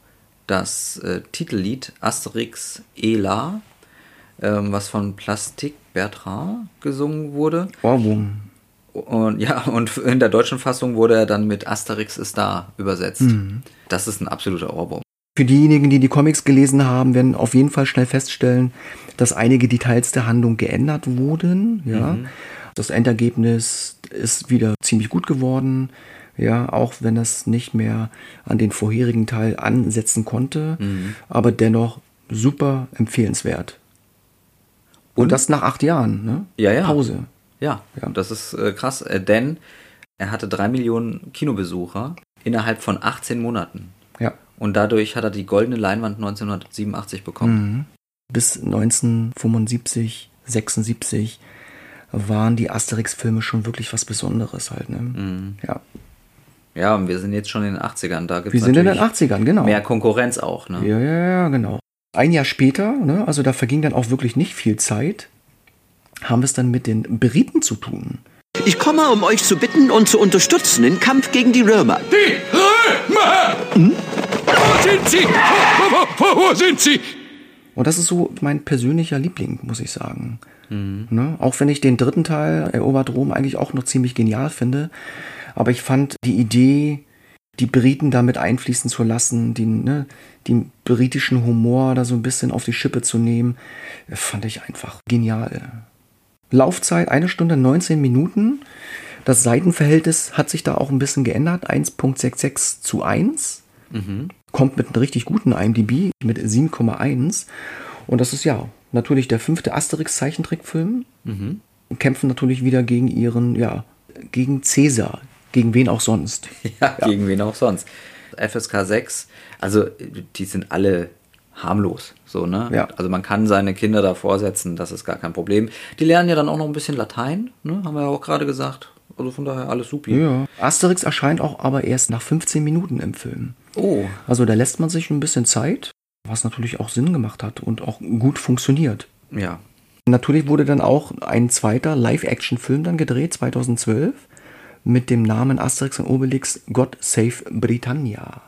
das äh, Titellied Asterix Ela, ähm, was von Plastik Bertrand gesungen wurde. Ohrwurm. Und ja, und in der deutschen Fassung wurde er dann mit Asterix ist da übersetzt. Das ist ein absoluter Ohrwurm. Für diejenigen, die die Comics gelesen haben, werden auf jeden Fall schnell feststellen, dass einige Details der Handlung geändert wurden. Ja. Das Endergebnis ist wieder ziemlich gut geworden. Ja, auch wenn es nicht mehr an den vorherigen Teil ansetzen konnte, aber dennoch super empfehlenswert. Und, Und? das nach acht Jahren, ne? Ja, ja. Pause. Ja, Ja. das ist äh, krass, äh, denn er hatte drei Millionen Kinobesucher innerhalb von 18 Monaten. Ja. Und dadurch hat er die goldene Leinwand 1987 bekommen. Bis 1975, 76 waren die Asterix-Filme schon wirklich was Besonderes halt, ne? Ja. Ja, und wir sind jetzt schon in den 80ern. Da gibt Wir es sind in den 80ern, genau. mehr Konkurrenz auch. Ne? Ja, ja, ja, genau. Ein Jahr später, ne, also da verging dann auch wirklich nicht viel Zeit, haben wir es dann mit den Briten zu tun. Ich komme, um euch zu bitten und zu unterstützen im Kampf gegen die Römer. Die Römer! Wo sind sie? Wo, wo, wo, wo sind sie? Und das ist so mein persönlicher Liebling, muss ich sagen. Ne? Auch wenn ich den dritten Teil, Erobert Rom, eigentlich auch noch ziemlich genial finde. Aber ich fand die Idee, die Briten damit einfließen zu lassen, den, ne, den britischen Humor da so ein bisschen auf die Schippe zu nehmen, fand ich einfach genial. Laufzeit eine Stunde 19 Minuten. Das Seitenverhältnis hat sich da auch ein bisschen geändert. 1.66 zu 1. Kommt mit einem richtig guten IMDb mit 7,1. Und das ist ja natürlich der fünfte Asterix-Zeichentrickfilm. Kämpfen natürlich wieder gegen ihren, ja, gegen Cäsar. Gegen wen auch sonst. Ja, gegen wen auch sonst. FSK 6, also die sind alle harmlos, so, ne? Ja. Also man kann seine Kinder davor setzen, das ist gar kein Problem. Die lernen ja dann auch noch ein bisschen Latein, ne? Haben wir ja auch gerade gesagt. Also von daher alles supi. Ja. Asterix erscheint auch aber erst nach 15 Minuten im Film. Oh, Also da lässt man sich ein bisschen Zeit, was natürlich auch Sinn gemacht hat und auch gut funktioniert. ja. Natürlich wurde dann auch ein zweiter Live-Action-Film dann gedreht, 2012, mit dem Namen Asterix und Obelix God Save Britannia.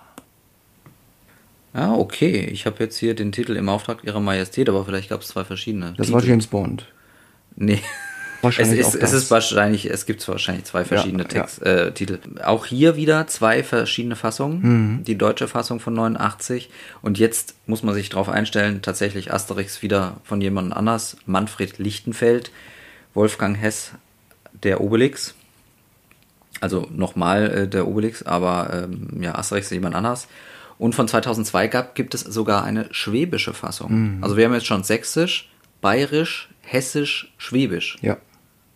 Ja, okay. Ich habe jetzt hier den Titel im Auftrag ihrer Majestät, aber vielleicht gab es zwei verschiedene. Das Titel. war James Bond. Nee. Wahrscheinlich es auch ist, das. es ist wahrscheinlich, es gibt wahrscheinlich zwei verschiedene Ja, Text, Äh, Titel. Auch hier wieder zwei verschiedene Fassungen. Mhm. Die deutsche Fassung von 89 und jetzt muss man sich darauf einstellen, tatsächlich Asterix wieder von jemand anders. Manfred Lichtenfeld, Wolfgang Hess, der Obelix. Also nochmal äh, der Obelix, aber ähm, ja, Asterix ist jemand anders. Und von 2002 gab, gibt es sogar eine schwäbische Fassung. Mhm. Also wir haben jetzt schon sächsisch, bayerisch, hessisch, schwäbisch. Ja,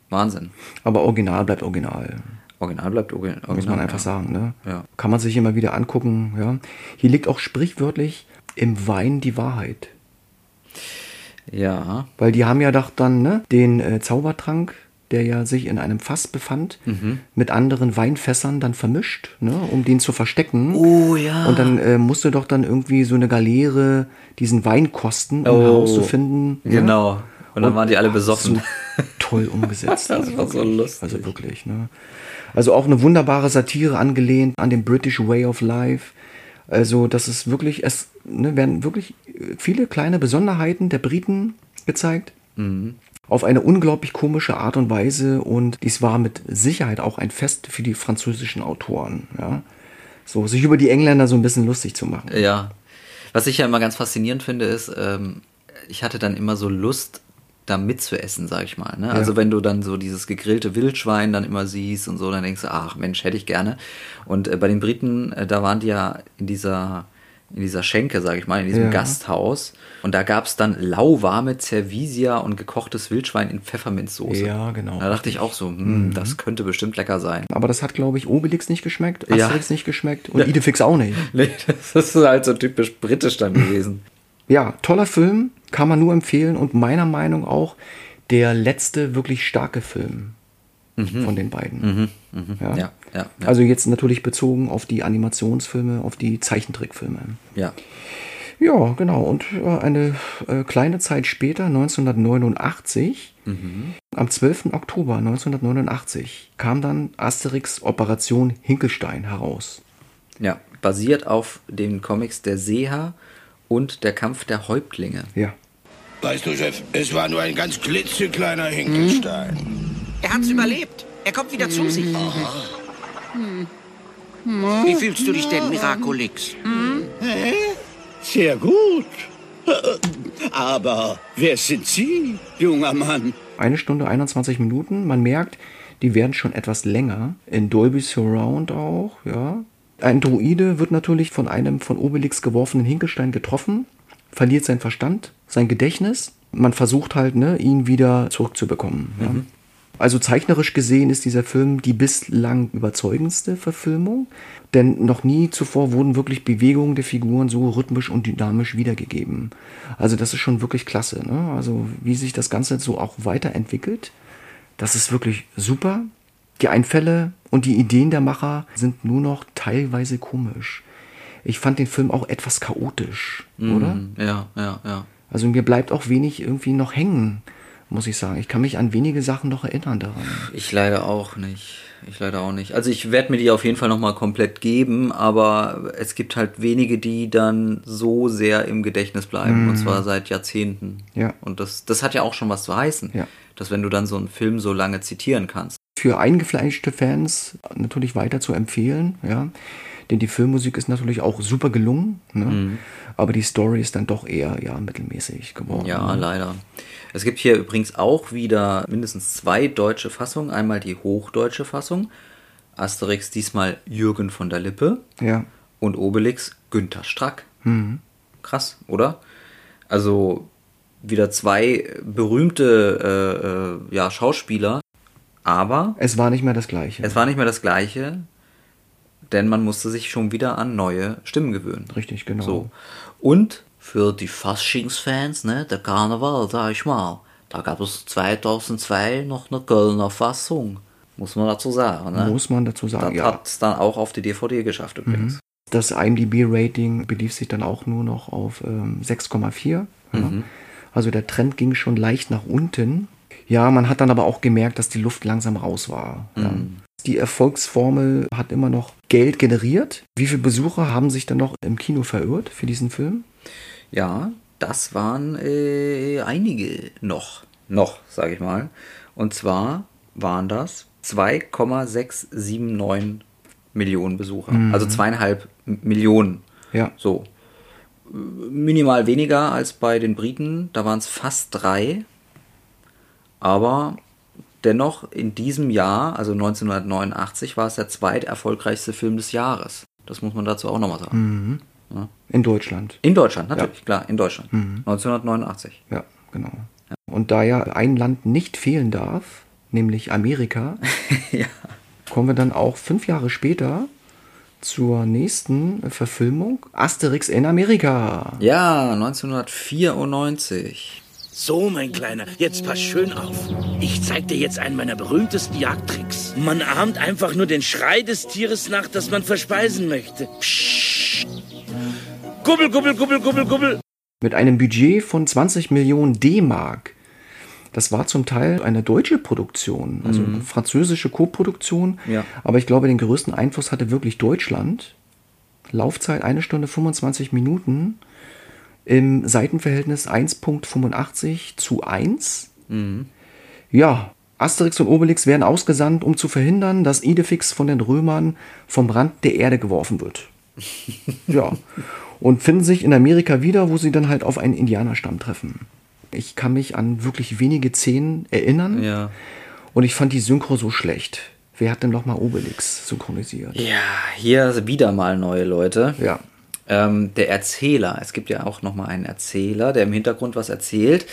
Wahnsinn. aber Original bleibt Original. Original bleibt Original. Muss man einfach ja. sagen. Ne? Ja. Kann man sich immer wieder angucken. Ja? Hier liegt auch sprichwörtlich im Wein die Wahrheit. Ja, Weil die haben ja doch dann ne, den äh, Zaubertrank, der ja sich in einem Fass befand, Mhm. mit anderen Weinfässern dann vermischt, ne, um den zu verstecken. Oh, ja. Und dann äh, musste doch dann irgendwie so eine Galeere diesen Wein kosten, um Oh, herauszufinden. ne? genau. Und dann waren die alle besoffen. So toll umgesetzt. Das war so lustig. Also wirklich. Ne? Also auch eine wunderbare Satire angelehnt an den British Way of Life. Also das ist wirklich, es ne, werden wirklich viele kleine Besonderheiten der Briten gezeigt. Mhm. Auf eine unglaublich komische Art und Weise. Und dies war mit Sicherheit auch ein Fest für die französischen Autoren. Ja? So, sich über die Engländer so ein bisschen lustig zu machen. Ja. Was ich ja immer ganz faszinierend finde, ist, ähm, ich hatte dann immer so Lust, da mitzuessen, sag ich mal. Ne? Also wenn du dann so dieses gegrillte Wildschwein dann immer siehst und so, dann denkst du, ach Mensch, hätte ich gerne. Und äh, bei den Briten, äh, da waren die ja in dieser in dieser Schenke, sag ich mal, in diesem Ja. Gasthaus. Und da gab es dann lauwarme Cervisia und gekochtes Wildschwein in Pfefferminzsoße. Ja, genau. Da dachte ich auch so, hm, das könnte bestimmt lecker sein. Aber das hat, glaube ich, Obelix nicht geschmeckt, Ja. Asterix nicht geschmeckt und Idefix auch nicht. Nee, das ist halt so typisch britisch dann gewesen. Ja, toller Film, kann man nur empfehlen und meiner Meinung auch der letzte wirklich starke Film von den beiden. Ja. Ja, ja, ja. Also jetzt natürlich bezogen auf die Animationsfilme, auf die Zeichentrickfilme. ja. Ja, genau. Und äh, eine äh, kleine Zeit später, 1989, am 12. Oktober 1989, kam dann Asterix Operation Hinkelstein heraus. Ja, basiert auf den Comics der Seher und der Kampf der Häuptlinge. Ja. Weißt du, Chef, es war nur ein ganz klitzekleiner Hinkelstein. Er hat's überlebt. Er kommt wieder zu sich. Wie fühlst du dich denn, Miraculix? Sehr gut. Aber wer sind Sie, junger Mann? Eine Stunde 21 Minuten. Man merkt, die werden schon etwas länger. In Dolby Surround auch, ja. Ein Druide wird natürlich von einem von Obelix geworfenen Hinkelstein getroffen, verliert seinen Verstand, sein Gedächtnis. Man versucht halt, ne, ihn wieder zurückzubekommen. Ja. Also zeichnerisch gesehen ist dieser Film die bislang überzeugendste Verfilmung, denn noch nie zuvor wurden wirklich Bewegungen der Figuren so rhythmisch und dynamisch wiedergegeben. Also das ist schon wirklich klasse. Ne? Also wie sich das Ganze so auch weiterentwickelt, das ist wirklich super. Die Einfälle und die Ideen der Macher sind nur noch teilweise komisch. Ich fand den Film auch etwas chaotisch, oder? Mhm, Ja, ja, ja. Also mir bleibt auch wenig irgendwie noch hängen, muss ich sagen. Ich kann mich an wenige Sachen noch erinnern daran. Ich leider auch nicht. Ich leider auch nicht. Also ich werde mir die auf jeden Fall nochmal komplett geben, aber es gibt halt wenige, die dann so sehr im Gedächtnis bleiben. Und zwar seit Jahrzehnten. Ja. Und das, das hat ja auch schon was zu heißen. Ja. Dass wenn du dann so einen Film so lange zitieren kannst. Für eingefleischte Fans natürlich weiter zu empfehlen, ja. Denn die Filmmusik ist natürlich auch super gelungen, ne? Mhm. aber die Story ist dann doch eher ja, mittelmäßig geworden. Ja, ne? leider. Es gibt hier übrigens auch wieder mindestens zwei deutsche Fassungen. Einmal die hochdeutsche Fassung. Asterix diesmal Jürgen von der Lippe Ja. und Obelix Günther Strack. Mhm. Krass, oder? Also wieder zwei berühmte äh, äh, ja, Schauspieler, aber Es war nicht mehr das Gleiche. es war nicht mehr das gleiche, denn man musste sich schon wieder an neue Stimmen gewöhnen. Richtig, genau. So. Und für die Faschingsfans, ne, der Karneval, sag ich mal, da gab es 2002 noch eine Kölner Fassung. Muss man dazu sagen, ne? Muss man dazu sagen, Das ja. hat es dann auch auf die DVD geschafft übrigens. Das IMDb-Rating belief sich dann auch nur noch auf ähm, 6,4. Ja. Mhm. Also der Trend ging schon leicht nach unten. Ja, man hat dann aber auch gemerkt, dass die Luft langsam raus war. Ja. Mhm. Die Erfolgsformel hat immer noch Geld generiert. Wie viele Besucher haben sich dann noch im Kino verirrt für diesen Film? Ja, das waren äh, einige noch. Noch, sage ich mal. Und zwar waren das 2,679 Millionen Besucher. Mhm. Also zweieinhalb Millionen. Ja. So. Minimal weniger als bei den Briten. Da waren es fast drei. Aber dennoch in diesem Jahr, also 1989, war es der zweiterfolgreichste Film des Jahres. Das muss man dazu auch nochmal sagen. Mhm. Ja. In Deutschland. In Deutschland, natürlich, klar, in Deutschland. Mhm. 1989. Ja, genau. Und da ja ein Land nicht fehlen darf, nämlich Amerika, kommen wir dann auch fünf Jahre später zur nächsten Verfilmung Asterix in Amerika. Ja, 1994. So, mein Kleiner, jetzt pass schön auf. Ich zeig dir jetzt einen meiner berühmtesten Jagdtricks. Man ahmt einfach nur den Schrei des Tieres nach, das man verspeisen möchte. Psst. Gubbel, gubbel, gubbel, gubbel, gubbel. Mit einem Budget von 20 Millionen D-Mark. Das war zum Teil eine deutsche Produktion, also Mhm. eine französische Koproduktion. Ja. Aber ich glaube, den größten Einfluss hatte wirklich Deutschland. Laufzeit eine Stunde 25 Minuten. Im Seitenverhältnis 1.85 zu 1. Mhm. Ja, Asterix und Obelix werden ausgesandt, um zu verhindern, dass Idefix von den Römern vom Rand der Erde geworfen wird. ja. Und finden sich in Amerika wieder, wo sie dann halt auf einen Indianerstamm treffen. Ich kann mich an wirklich wenige Szenen erinnern. Ja. Und ich fand die Synchro so schlecht. Wer hat denn nochmal Obelix synchronisiert? Ja, hier wieder mal neue Leute. Ja. Ähm, der Erzähler, es gibt ja auch nochmal einen Erzähler, der im Hintergrund was erzählt.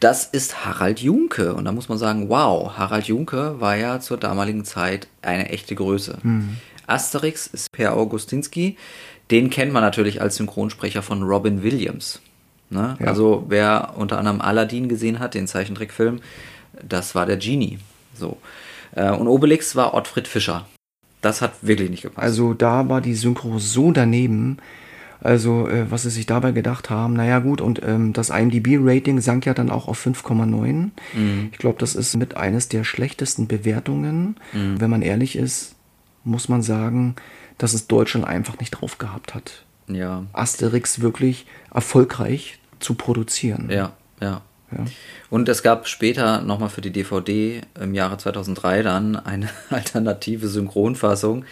Das ist Harald Junke. Und da muss man sagen, wow, Harald Junke war ja zur damaligen Zeit eine echte Größe. Mhm. Asterix ist Per Augustinski. Den kennt man natürlich als Synchronsprecher von Robin Williams. Ne? Ja. Also wer unter anderem Aladdin gesehen hat, den Zeichentrickfilm, das war der Genie. So. Äh, Und Obelix war Ottfried Fischer. Das hat wirklich nicht gepasst. Also da war die Synchro so daneben. Also, äh, was sie sich dabei gedacht haben, naja gut, und ähm, das IMDB-Rating sank ja dann auch auf 5,9. Mhm. Ich glaube, das ist mit eines der schlechtesten Bewertungen. Mhm. Wenn man ehrlich ist, muss man sagen, dass es Deutschland einfach nicht drauf gehabt hat. ja. Asterix wirklich erfolgreich zu produzieren. Ja, ja. Ja. Und es gab später nochmal für die DVD im Jahre 2003 dann eine alternative Synchronfassung.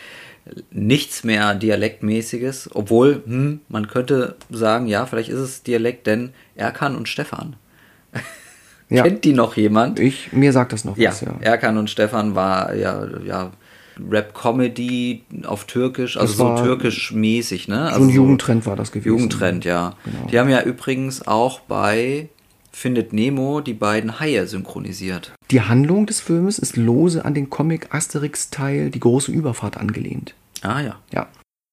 Nichts mehr Dialektmäßiges, obwohl hm, man könnte sagen, ja, vielleicht ist es Dialekt, denn Erkan und Stefan. Ja. Kennt die noch jemand? Ich, mir sagt das noch Ja, was, ja. Erkan und Stefan war ja, ja Rap-Comedy auf Türkisch, also so türkisch-mäßig, ne? So Also ein Jugendtrend war das gewesen. Jugendtrend, ja. Genau. Die haben ja übrigens auch bei Findet Nemo die beiden Haie synchronisiert. Die Handlung des Filmes ist lose an den Comic Asterix-Teil Die große Überfahrt angelehnt. Ah ja. Ja.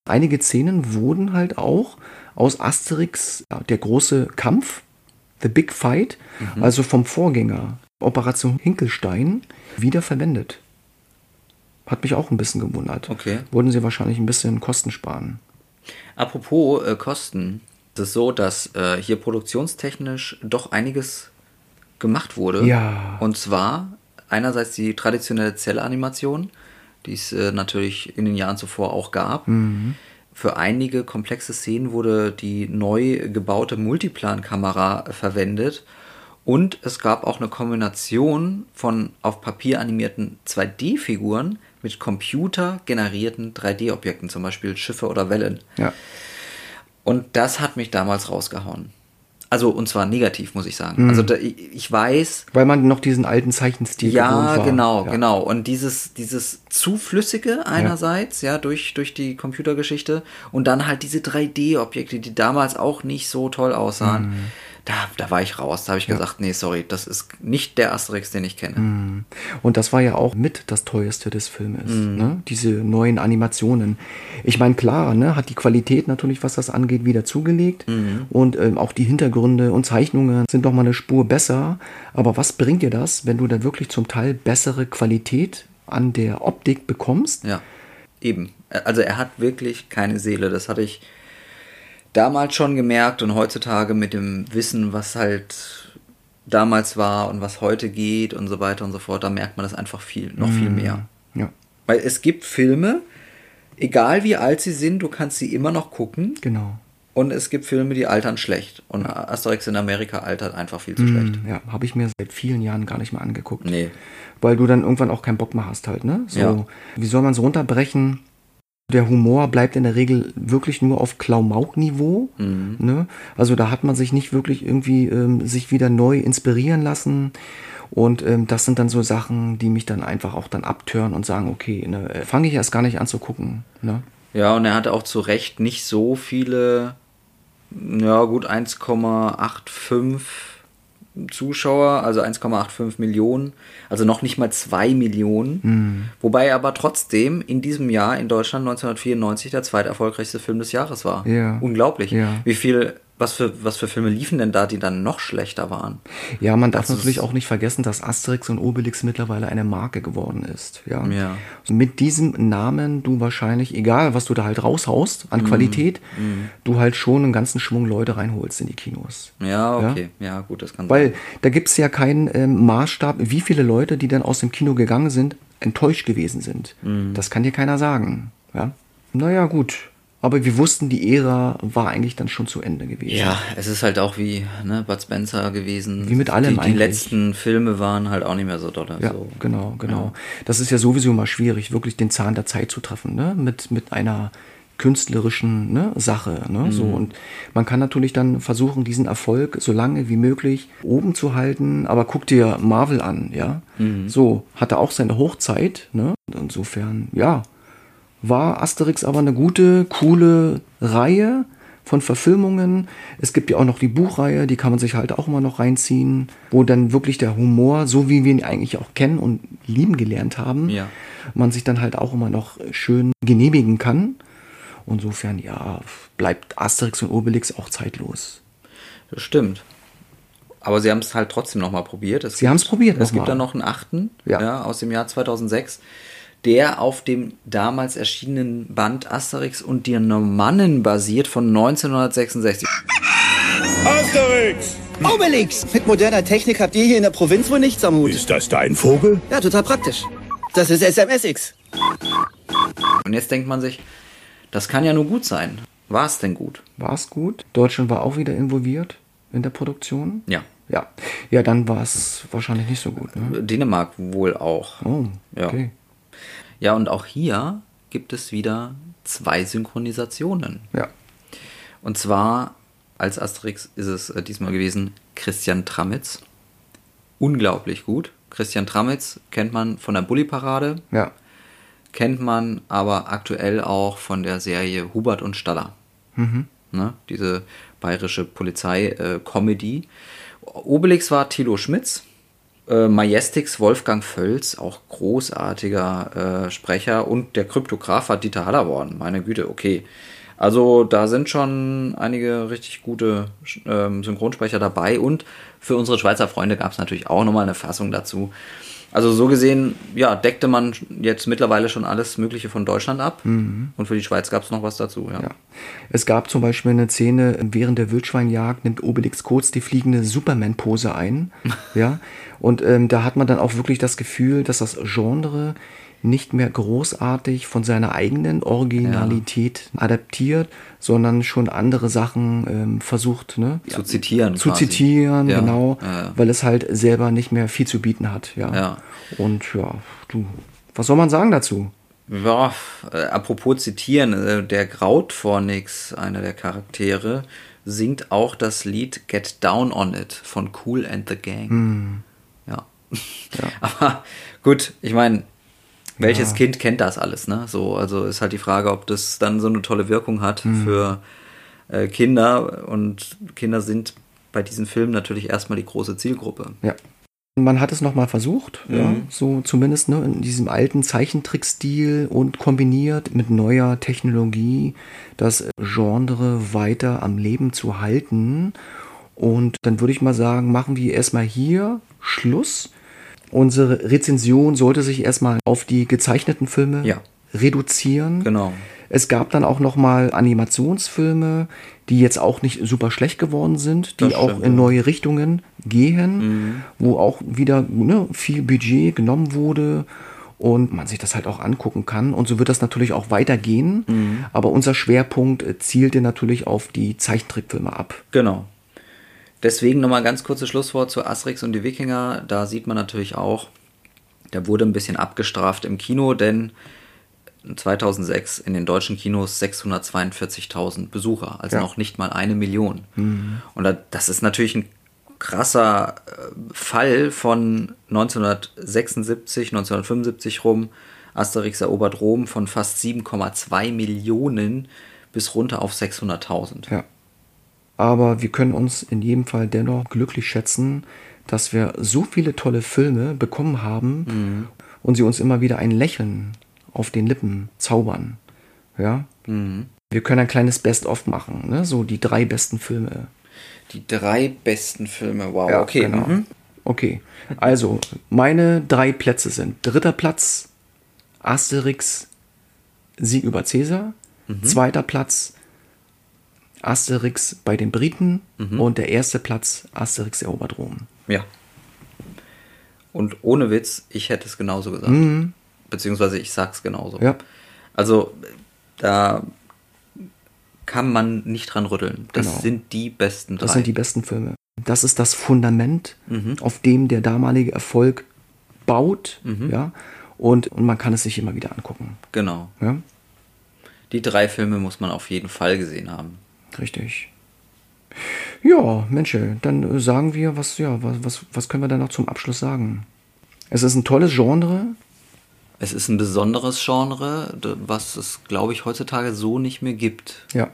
Einige Szenen wurden halt auch aus Asterix, der große Kampf, The Big Fight, Mhm. also vom Vorgänger Operation Hinkelstein, wieder verwendet. Hat mich auch ein bisschen gewundert. Okay. Wollten sie wahrscheinlich ein bisschen Kosten sparen. Apropos äh, Kosten, es ist so, dass äh, hier produktionstechnisch doch einiges gemacht wurde. Ja. Und zwar einerseits die traditionelle Zellanimation, die es äh, natürlich in den Jahren zuvor auch gab. Mhm. Für einige komplexe Szenen wurde die neu gebaute Multiplan-Kamera verwendet. Und es gab auch eine Kombination von auf Papier animierten 2D-Figuren mit computergenerierten 3D-Objekten, zum Beispiel Schiffe oder Wellen. Ja. Und das hat mich damals rausgehauen. Also, und zwar negativ, muss ich sagen. Mhm. Also, da, ich, ich weiß. Weil man noch diesen alten Zeichenstil Ja, war. genau, Ja. genau. Und dieses, dieses zu flüssige einerseits, ja, durch, durch die Computergeschichte und dann halt diese 3D-Objekte, die damals auch nicht so toll aussahen. Mhm. Da, da war ich raus. Da habe ich gesagt, nee, sorry, das ist nicht der Asterix, den ich kenne. Mhm. Und das war ja auch mit das teuerste des Filmes, Mhm. ne? diese neuen Animationen. Ich meine, klar, ne, hat die Qualität natürlich, was das angeht, wieder zugelegt. Mhm. Und ähm, auch die Hintergründe und Zeichnungen sind noch mal eine Spur besser. Aber was bringt dir das, wenn du dann wirklich zum Teil bessere Qualität an der Optik bekommst? Ja, eben. Also er hat wirklich keine Seele. Das hatte ich damals schon gemerkt und heutzutage mit dem Wissen, was halt damals war und was heute geht und so weiter und so fort, da merkt man das einfach viel, noch viel Mhm. mehr. Ja. Weil es gibt Filme, egal wie alt sie sind, du kannst sie immer noch gucken. Genau. Und es gibt Filme, die altern schlecht. Und Asterix in Amerika altert einfach viel zu Mm, schlecht. Ja, habe ich mir seit vielen Jahren gar nicht mehr angeguckt. Nee. Weil du dann irgendwann auch keinen Bock mehr hast halt, ne? So, Ja. wie soll man es runterbrechen? Der Humor bleibt in der Regel wirklich nur auf Klamauk-Niveau. Mhm. Ne? Also da hat man sich nicht wirklich irgendwie ähm, sich wieder neu inspirieren lassen. Und ähm, das sind dann so Sachen, die mich dann einfach auch dann abtören und sagen, okay, ne, fange ich erst gar nicht an zu gucken. Ne? Ja, und er hatte auch zu Recht nicht so viele, ja gut, 1,85 Zuschauer, also 1,85 Millionen, also noch nicht mal 2 Millionen. Mhm. Wobei er aber trotzdem in diesem Jahr in Deutschland 1994 der zweiterfolgreichste Film des Jahres war. Ja. Unglaublich. Ja. Wie viel, was für, was für Filme liefen denn da, die dann noch schlechter waren? Ja, man darf Das ist- natürlich auch nicht vergessen, dass Asterix und Obelix mittlerweile eine Marke geworden ist. Ja. Ja. Mit diesem Namen du wahrscheinlich, egal was du da halt raushaust an Mhm. Qualität, Mhm. du halt schon einen ganzen Schwung Leute reinholst in die Kinos. Ja, okay. Ja, gut, das kann Weil sein. da gibt es ja keinen ähm, Maßstab, wie viele Leute, die dann aus dem Kino gegangen sind, enttäuscht gewesen sind. Mhm. Das kann dir keiner sagen. Ja? Naja, gut. Aber wir wussten, die Ära war eigentlich dann schon zu Ende gewesen. Ja, es ist halt auch wie ne, Bud Spencer gewesen. Wie mit allem Die, die eigentlich. letzten Filme waren halt auch nicht mehr so doll. Ja, so. genau, genau. Das ist ja sowieso mal schwierig, wirklich den Zahn der Zeit zu treffen, ne? Mit, mit einer künstlerischen ne, Sache. Ne? Mhm. So, und man kann natürlich dann versuchen, diesen Erfolg so lange wie möglich oben zu halten, aber guck dir Marvel an, ja. Mhm. So, hatte auch seine Hochzeit, ne? Insofern, ja, war Asterix aber eine gute, coole Reihe von Verfilmungen. Es gibt ja auch noch die Buchreihe, die kann man sich halt auch immer noch reinziehen, wo dann wirklich der Humor, so wie wir ihn eigentlich auch kennen und lieben gelernt haben, Ja. man sich dann halt auch immer noch schön genehmigen kann. Insofern, ja, bleibt Asterix und Obelix auch zeitlos. Das stimmt. Aber sie haben es halt trotzdem nochmal probiert. Es Sie haben's probiert Es gibt mal. dann noch einen achten Ja. ja. aus dem Jahr 2006, der auf dem damals erschienenen Band Asterix und die Normannen basiert von 1966. Asterix! Obelix! Mit moderner Technik habt ihr hier in der Provinz wohl nichts am Hut. Ist das dein Vogel? Ja, total praktisch. Das ist SMSX. Und jetzt denkt man sich, das kann ja nur gut sein. War es denn gut? War es gut? Deutschland war auch wieder involviert in der Produktion. Ja. Ja, ja dann war es wahrscheinlich nicht so gut. Ne? Dänemark wohl auch. Oh, okay. Ja, und auch hier gibt es wieder zwei Synchronisationen. Ja. Und zwar als Asterix ist es äh, diesmal gewesen Christian Tramitz. Unglaublich gut. Christian Tramitz kennt man von der Bulli-Parade, Ja. kennt man aber aktuell auch von der Serie Hubert und Staller. Mhm. Ne? Diese bayerische Polizei-Comedy. Obelix war Thilo Schmitz. Äh, Majestix Wolfgang Völz, auch großartiger äh, Sprecher. Und der Kryptograph war Dieter Hallerborn. Meine Güte, okay. Also da sind schon einige richtig gute ähm, Synchronsprecher dabei. Und für unsere Schweizer Freunde gab es natürlich auch nochmal eine Fassung dazu. Also so gesehen, ja, deckte man jetzt mittlerweile schon alles Mögliche von Deutschland ab. Mhm. Und für die Schweiz gab es noch was dazu, ja. Ja. Es gab zum Beispiel eine Szene, während der Wildschweinjagd nimmt Obelix kurz die fliegende Superman-Pose ein. ja. Und ähm, da hat man dann auch wirklich das Gefühl, dass das Genre nicht mehr großartig von seiner eigenen Originalität adaptiert, sondern schon andere Sachen ähm, versucht ne? Zu zitieren Zu quasi. zitieren, Ja, genau, ja, ja. weil es halt selber nicht mehr viel zu bieten hat. Ja. Ja. Und ja, du, Was soll man sagen dazu? Ja, äh, apropos zitieren, äh, der Grautphonix, einer der Charaktere, singt auch das Lied Get Down on It von Cool and the Gang. Hm. Ja. Aber gut, ich meine, welches Ja. Kind kennt das alles, ne? So, also ist halt die Frage, ob das dann so eine tolle Wirkung hat Mhm. für äh, Kinder. Und Kinder sind bei diesen Filmen natürlich erstmal die große Zielgruppe. Ja. Man hat es nochmal versucht, ja, Mhm. so zumindest ne, in diesem alten Zeichentrickstil und kombiniert mit neuer Technologie das Genre weiter am Leben zu halten. Und dann würde ich mal sagen, machen wir erstmal hier Schluss. Unsere Rezension sollte sich erstmal auf die gezeichneten Filme Ja. reduzieren. Genau. Es gab dann auch noch mal Animationsfilme, die jetzt auch nicht super schlecht geworden sind, die Das auch stimmt, in neue Richtungen gehen, Mhm. wo auch wieder ne, viel Budget genommen wurde und man sich das halt auch angucken kann. Und so wird das natürlich auch weitergehen. Mhm. Aber unser Schwerpunkt zielte natürlich auf die Zeichentrickfilme ab. Genau. Deswegen nochmal ganz kurzes Schlusswort zu Asterix und die Wikinger. Da sieht man natürlich auch, der wurde ein bisschen abgestraft im Kino, denn 2006 in den deutschen Kinos 642.000 Besucher, also Ja. noch nicht mal eine Million. Mhm. Und da- das ist natürlich ein krasser äh, Fall von 1976, 1975 rum. Asterix erobert Rom von fast 7,2 Millionen bis runter auf 600.000. Ja. Aber wir können uns in jedem Fall dennoch glücklich schätzen, dass wir so viele tolle Filme bekommen haben Mhm. und sie uns immer wieder ein Lächeln auf den Lippen zaubern. Ja. Mhm. Wir können ein kleines Best-of machen, ne? so die drei besten Filme. Die drei besten Filme, wow, Ja, okay. genau. Mhm. Okay, also meine drei Plätze sind dritter Platz Asterix Sieg über Cäsar, Mhm. zweiter Platz Asterix bei den Briten Mhm. und der erste Platz Asterix erobert Rom. Ja. Und ohne Witz, ich hätte es genauso gesagt. Mhm. Beziehungsweise ich sag's genauso. Ja. Also, da kann man nicht dran rütteln. Das Genau. sind die besten drei. Das sind die besten Filme. Das ist das Fundament, Mhm. auf dem der damalige Erfolg baut, Mhm. ja, und, und man kann es sich immer wieder angucken. Genau. Ja, Die drei Filme muss man auf jeden Fall gesehen haben. Richtig. Ja, Mensch, dann äh, sagen wir, was, ja, was, was, was können wir da noch zum Abschluss sagen? Es ist ein tolles Genre. Es ist ein besonderes Genre, was es, glaube ich, heutzutage so nicht mehr gibt. Ja.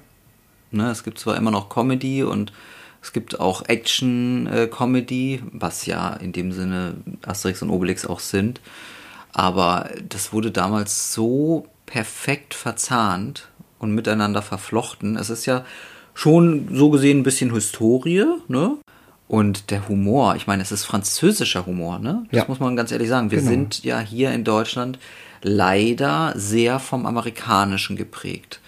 Ne, es gibt zwar immer noch Comedy und es gibt auch Action-Comedy, was ja in dem Sinne Asterix und Obelix auch sind. Aber das wurde damals so perfekt verzahnt und miteinander verflochten. Es ist ja schon so gesehen ein bisschen Historie, ne? Und der Humor, ich meine, es ist französischer Humor, ne? Das Ja. muss man ganz ehrlich sagen. Wir Genau. sind ja hier in Deutschland leider sehr vom Amerikanischen geprägt.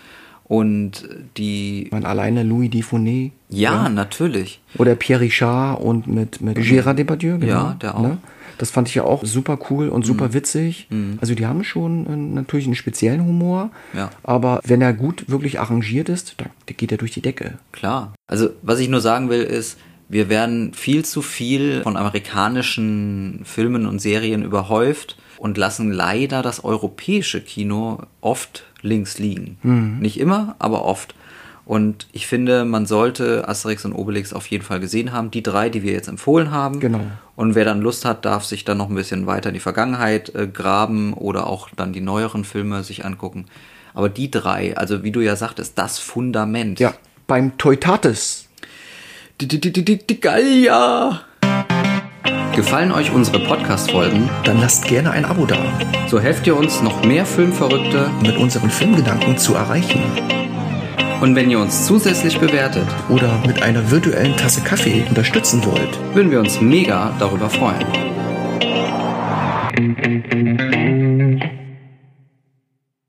Und die. Meine, alleine Louis Dufournet. Ja, natürlich. Oder Pierre Richard und mit, mit Gérard Depardieu, genau. Ja, der auch. Ne? Das fand ich ja auch super cool und super Mhm. witzig. Mhm. Also die haben schon äh, natürlich einen speziellen Humor, Ja. aber wenn er gut wirklich arrangiert ist, dann geht er durch die Decke. Klar. Also, was ich nur sagen will, ist, wir werden viel zu viel von amerikanischen Filmen und Serien überhäuft und lassen leider das europäische Kino oft links liegen. Mhm. Nicht immer, aber oft. Und ich finde, man sollte Asterix und Obelix auf jeden Fall gesehen haben. Die drei, die wir jetzt empfohlen haben. Genau. Und wer dann Lust hat, darf sich dann noch ein bisschen weiter in die Vergangenheit äh, graben oder auch dann die neueren Filme sich angucken. Aber die drei, also wie du ja sagtest, das Fundament. Ja, beim Teutates. Die, die, die, die, die Gallia. Gefallen euch unsere Podcast-Folgen? Dann lasst gerne ein Abo da. So helft ihr uns, noch mehr Filmverrückte mit unseren Filmgedanken zu erreichen. Und wenn ihr uns zusätzlich bewertet oder mit einer virtuellen Tasse Kaffee unterstützen wollt, würden wir uns mega darüber freuen.